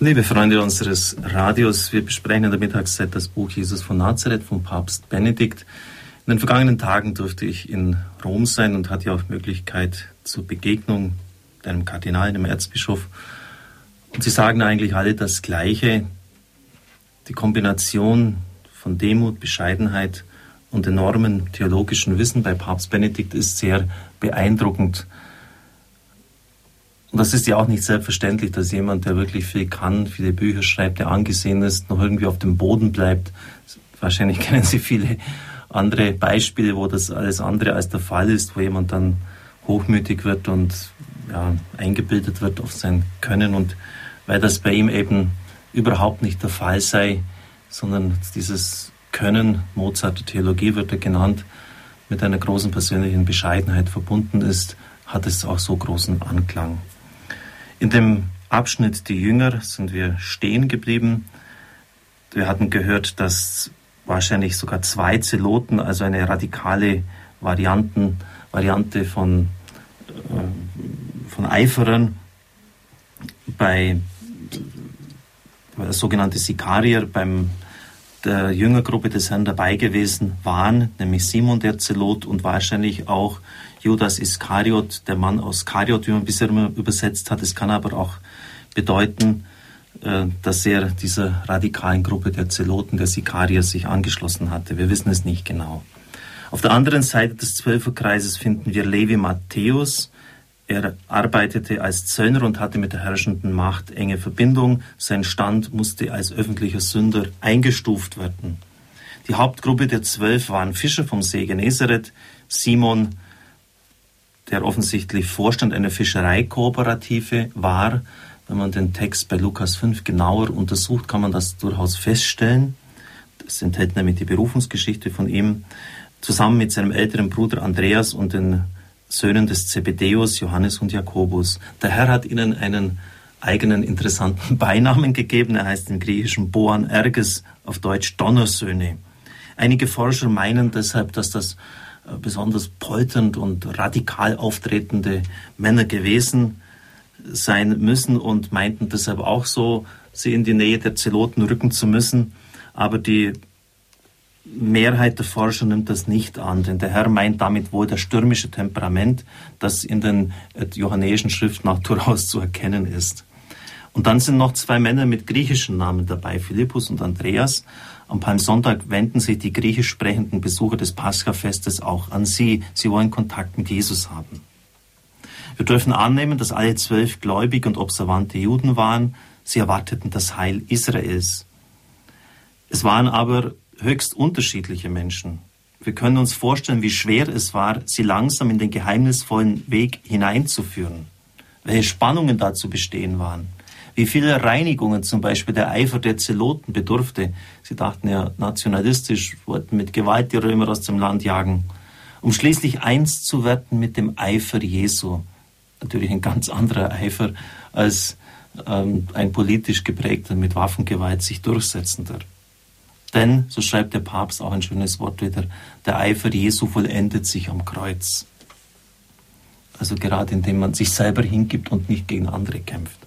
Liebe Freunde unseres Radios, wir besprechen in der Mittagszeit das Buch Jesus von Nazareth von Papst Benedikt. In den vergangenen Tagen durfte ich in Rom sein und hatte auch Möglichkeit zur Begegnung mit einem Kardinal, einem Erzbischof. Und sie sagen eigentlich alle das Gleiche. Die Kombination von Demut, Bescheidenheit und enormen theologischen Wissen bei Papst Benedikt ist sehr beeindruckend. Und das ist ja auch nicht selbstverständlich, dass jemand, der wirklich viel kann, viele Bücher schreibt, der angesehen ist, noch irgendwie auf dem Boden bleibt. Wahrscheinlich kennen Sie viele andere Beispiele, wo das alles andere als der Fall ist, wo jemand dann hochmütig wird und ja, eingebildet wird auf sein Können. Und weil das bei ihm eben überhaupt nicht der Fall sei, sondern dieses Können, Mozart Theologie wird er genannt, mit einer großen persönlichen Bescheidenheit verbunden ist, hat es auch so großen Anklang. In dem Abschnitt Die Jünger sind wir stehen geblieben. Wir hatten gehört, dass wahrscheinlich sogar zwei Zeloten, also eine radikale Varianten, Variante von, äh, von Eiferern bei der sogenannte Sikarier beim der Jüngergruppe des Herrn dabei gewesen waren, nämlich Simon der Zelot und wahrscheinlich auch Judas Iskariot, der Mann aus Kariot, wie man bisher immer übersetzt hat. Es kann aber auch bedeuten, äh, dass er dieser radikalen Gruppe der Zeloten, der Sikarier, sich angeschlossen hatte. Wir wissen es nicht genau. Auf der anderen Seite des Zwölferkreises finden wir Levi Matthäus. Er arbeitete als Zöllner und hatte mit der herrschenden Macht enge Verbindung. Sein Stand musste als öffentlicher Sünder eingestuft werden. Die Hauptgruppe der Zwölf waren Fischer vom See Genezareth, Simon, der offensichtlich Vorstand einer Fischereikooperative war. Wenn man den Text bei Lukas 5 genauer untersucht, kann man das durchaus feststellen. Das enthält nämlich die Berufungsgeschichte von ihm, zusammen mit seinem älteren Bruder Andreas und den Söhnen des Zebedeus, Johannes und Jakobus. Der Herr hat ihnen einen eigenen interessanten Beinamen gegeben. Er heißt im Griechischen Boan Erges, auf Deutsch Donnersöhne. Einige Forscher meinen deshalb, dass das äh, besonders polternd und radikal auftretende Männer gewesen sein müssen und meinten deshalb auch so, sie in die Nähe der Zeloten rücken zu müssen. Aber die Mehrheit der Forscher nimmt das nicht an, denn der Herr meint damit wohl das stürmische Temperament, das in den äh, johannäischen Schriften auch durchaus zu erkennen ist. Und dann sind noch zwei Männer mit griechischen Namen dabei, Philippus und Andreas. Am Palmsonntag wenden sich die griechisch sprechenden Besucher des Paschafestes auch an Sie. Sie wollen Kontakt mit Jesus haben. Wir dürfen annehmen, dass alle zwölf gläubig und observante Juden waren. Sie erwarteten das Heil Israels. Es waren aber höchst unterschiedliche Menschen. Wir können uns vorstellen, wie schwer es war, sie langsam in den geheimnisvollen Weg hineinzuführen, welche Spannungen dazu bestehen waren wie viele Reinigungen zum Beispiel der Eifer der Zeloten bedurfte. Sie dachten ja nationalistisch, wollten mit Gewalt die Römer aus dem Land jagen, um schließlich eins zu werden mit dem Eifer Jesu. Natürlich ein ganz anderer Eifer als ähm, ein politisch geprägter, mit Waffengewalt sich durchsetzender. Denn, so schreibt der Papst auch ein schönes Wort wieder, der Eifer Jesu vollendet sich am Kreuz. Also gerade indem man sich selber hingibt und nicht gegen andere kämpft.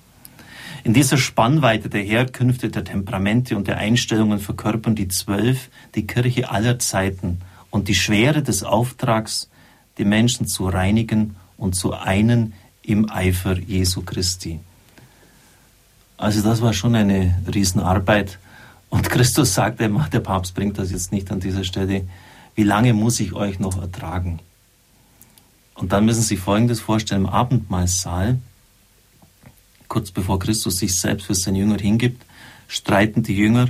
In dieser Spannweite der Herkünfte, der Temperamente und der Einstellungen verkörpern die Zwölf die Kirche aller Zeiten und die Schwere des Auftrags, die Menschen zu reinigen und zu einen im Eifer Jesu Christi. Also das war schon eine Riesenarbeit. Und Christus sagt der Papst bringt das jetzt nicht an dieser Stelle, wie lange muss ich euch noch ertragen? Und dann müssen Sie sich Folgendes vorstellen, im Abendmahlsaal kurz bevor Christus sich selbst für seine Jünger hingibt, streiten die Jünger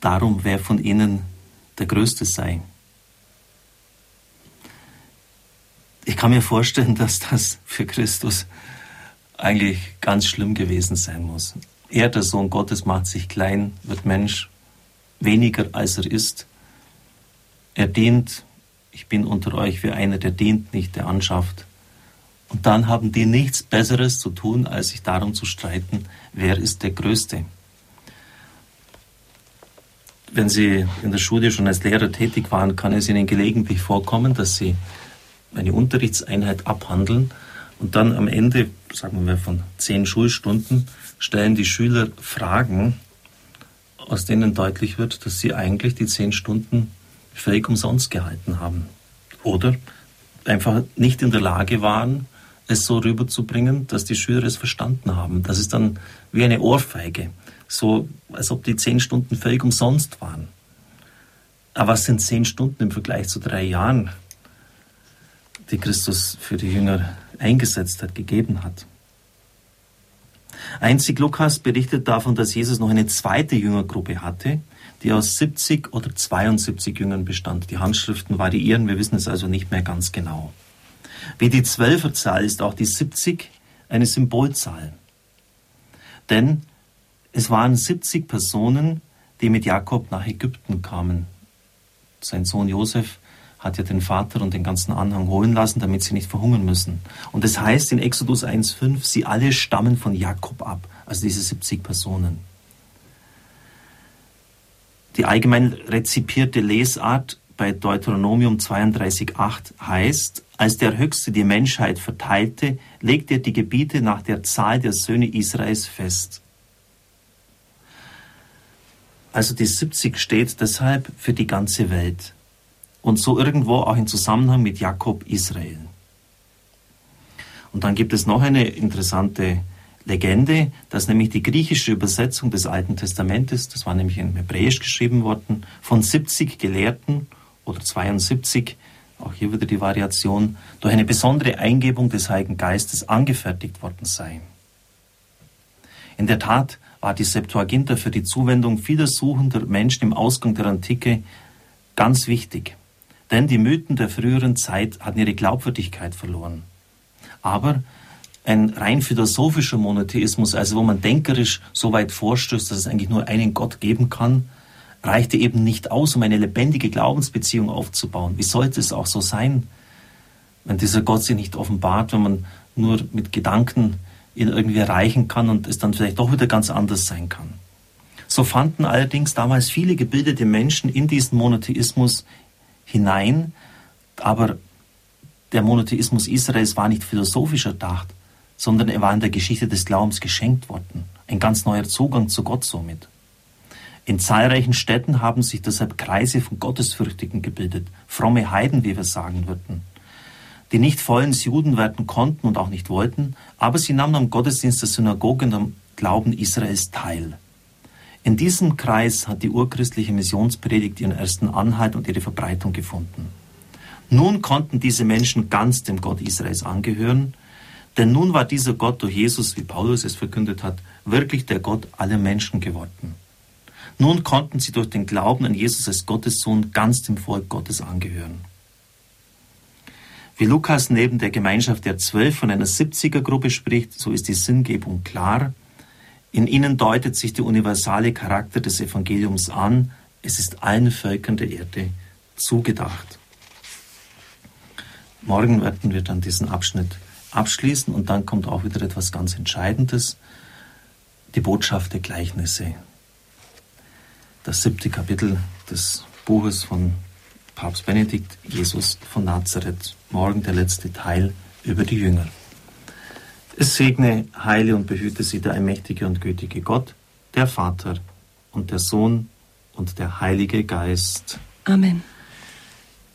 darum, wer von ihnen der Größte sei. Ich kann mir vorstellen, dass das für Christus eigentlich ganz schlimm gewesen sein muss. Er, der Sohn Gottes, macht sich klein, wird Mensch, weniger als er ist. Er dient, ich bin unter euch wie einer, der dient nicht, der anschafft. Und dann haben die nichts Besseres zu tun, als sich darum zu streiten, wer ist der Größte. Wenn Sie in der Schule schon als Lehrer tätig waren, kann es Ihnen gelegentlich vorkommen, dass Sie eine Unterrichtseinheit abhandeln Und dann am Ende, sagen wir mal von zehn Schulstunden, stellen die Schüler Fragen, aus denen deutlich wird, dass sie eigentlich die zehn Stunden völlig umsonst gehalten haben. Oder einfach nicht in der Lage waren, es so rüberzubringen, dass die Schüler es verstanden haben. Das ist dann wie eine Ohrfeige, so als ob die zehn Stunden völlig umsonst waren. Aber was sind zehn Stunden im Vergleich zu drei Jahren, die Christus für die Jünger eingesetzt hat, gegeben hat? Einzig Lukas berichtet davon, dass Jesus noch eine zweite Jüngergruppe hatte, die aus 70 oder 72 Jüngern bestand. Die Handschriften variieren, wir wissen es also nicht mehr ganz genau. Wie die Zwölferzahl ist auch die 70 eine Symbolzahl. Denn es waren 70 Personen, die mit Jakob nach Ägypten kamen. Sein Sohn Josef hat ja den Vater und den ganzen Anhang holen lassen, damit sie nicht verhungern müssen. Und das heißt in Exodus 1,5, sie alle stammen von Jakob ab, also diese 70 Personen. Die allgemein rezipierte Lesart bei Deuteronomium 32,8 heißt, als der Höchste die Menschheit verteilte, legte er die Gebiete nach der Zahl der Söhne Israels fest. Also die 70 steht deshalb für die ganze Welt und so irgendwo auch in Zusammenhang mit Jakob Israel. Und dann gibt es noch eine interessante Legende, dass nämlich die griechische Übersetzung des Alten Testamentes, das war nämlich in Hebräisch geschrieben worden, von 70 Gelehrten oder 72, auch hier wieder die Variation, durch eine besondere Eingebung des Heiligen Geistes angefertigt worden sei. In der Tat war die Septuaginta für die Zuwendung vieler suchender Menschen im Ausgang der Antike ganz wichtig. Denn die Mythen der früheren Zeit hatten ihre Glaubwürdigkeit verloren. Aber ein rein philosophischer Monotheismus, also wo man denkerisch so weit vorstößt, dass es eigentlich nur einen Gott geben kann, reichte eben nicht aus, um eine lebendige Glaubensbeziehung aufzubauen. Wie sollte es auch so sein, wenn dieser Gott sich nicht offenbart, wenn man nur mit Gedanken ihn irgendwie erreichen kann und es dann vielleicht doch wieder ganz anders sein kann. So fanden allerdings damals viele gebildete Menschen in diesen Monotheismus hinein, aber der Monotheismus Israels war nicht philosophisch erdacht, sondern er war in der Geschichte des Glaubens geschenkt worden. Ein ganz neuer Zugang zu Gott somit. In zahlreichen Städten haben sich deshalb Kreise von Gottesfürchtigen gebildet, fromme Heiden, wie wir sagen würden, die nicht vollends Juden werden konnten und auch nicht wollten, aber sie nahmen am Gottesdienst der Synagoge und am Glauben Israels teil. In diesem Kreis hat die urchristliche Missionspredigt ihren ersten Anhalt und ihre Verbreitung gefunden. Nun konnten diese Menschen ganz dem Gott Israels angehören denn nun war dieser Gott durch Jesus, wie Paulus es verkündet hat, wirklich der Gott aller Menschen geworden. Nun konnten sie durch den Glauben an Jesus als Gottes Sohn ganz dem Volk Gottes angehören. Wie Lukas neben der Gemeinschaft der Zwölf von einer 70er-Gruppe spricht, so ist die Sinngebung klar. In ihnen deutet sich der universale Charakter des Evangeliums an. Es ist allen Völkern der Erde zugedacht. Morgen werden wir dann diesen Abschnitt abschließen und dann kommt auch wieder etwas ganz Entscheidendes, die Botschaft der Gleichnisse. Das siebte Kapitel des Buches von Papst Benedikt, Jesus von Nazareth. Morgen der letzte Teil über die Jünger. Es segne, heile und behüte sie der allmächtige und gütige Gott, der Vater und der Sohn und der Heilige Geist. Amen.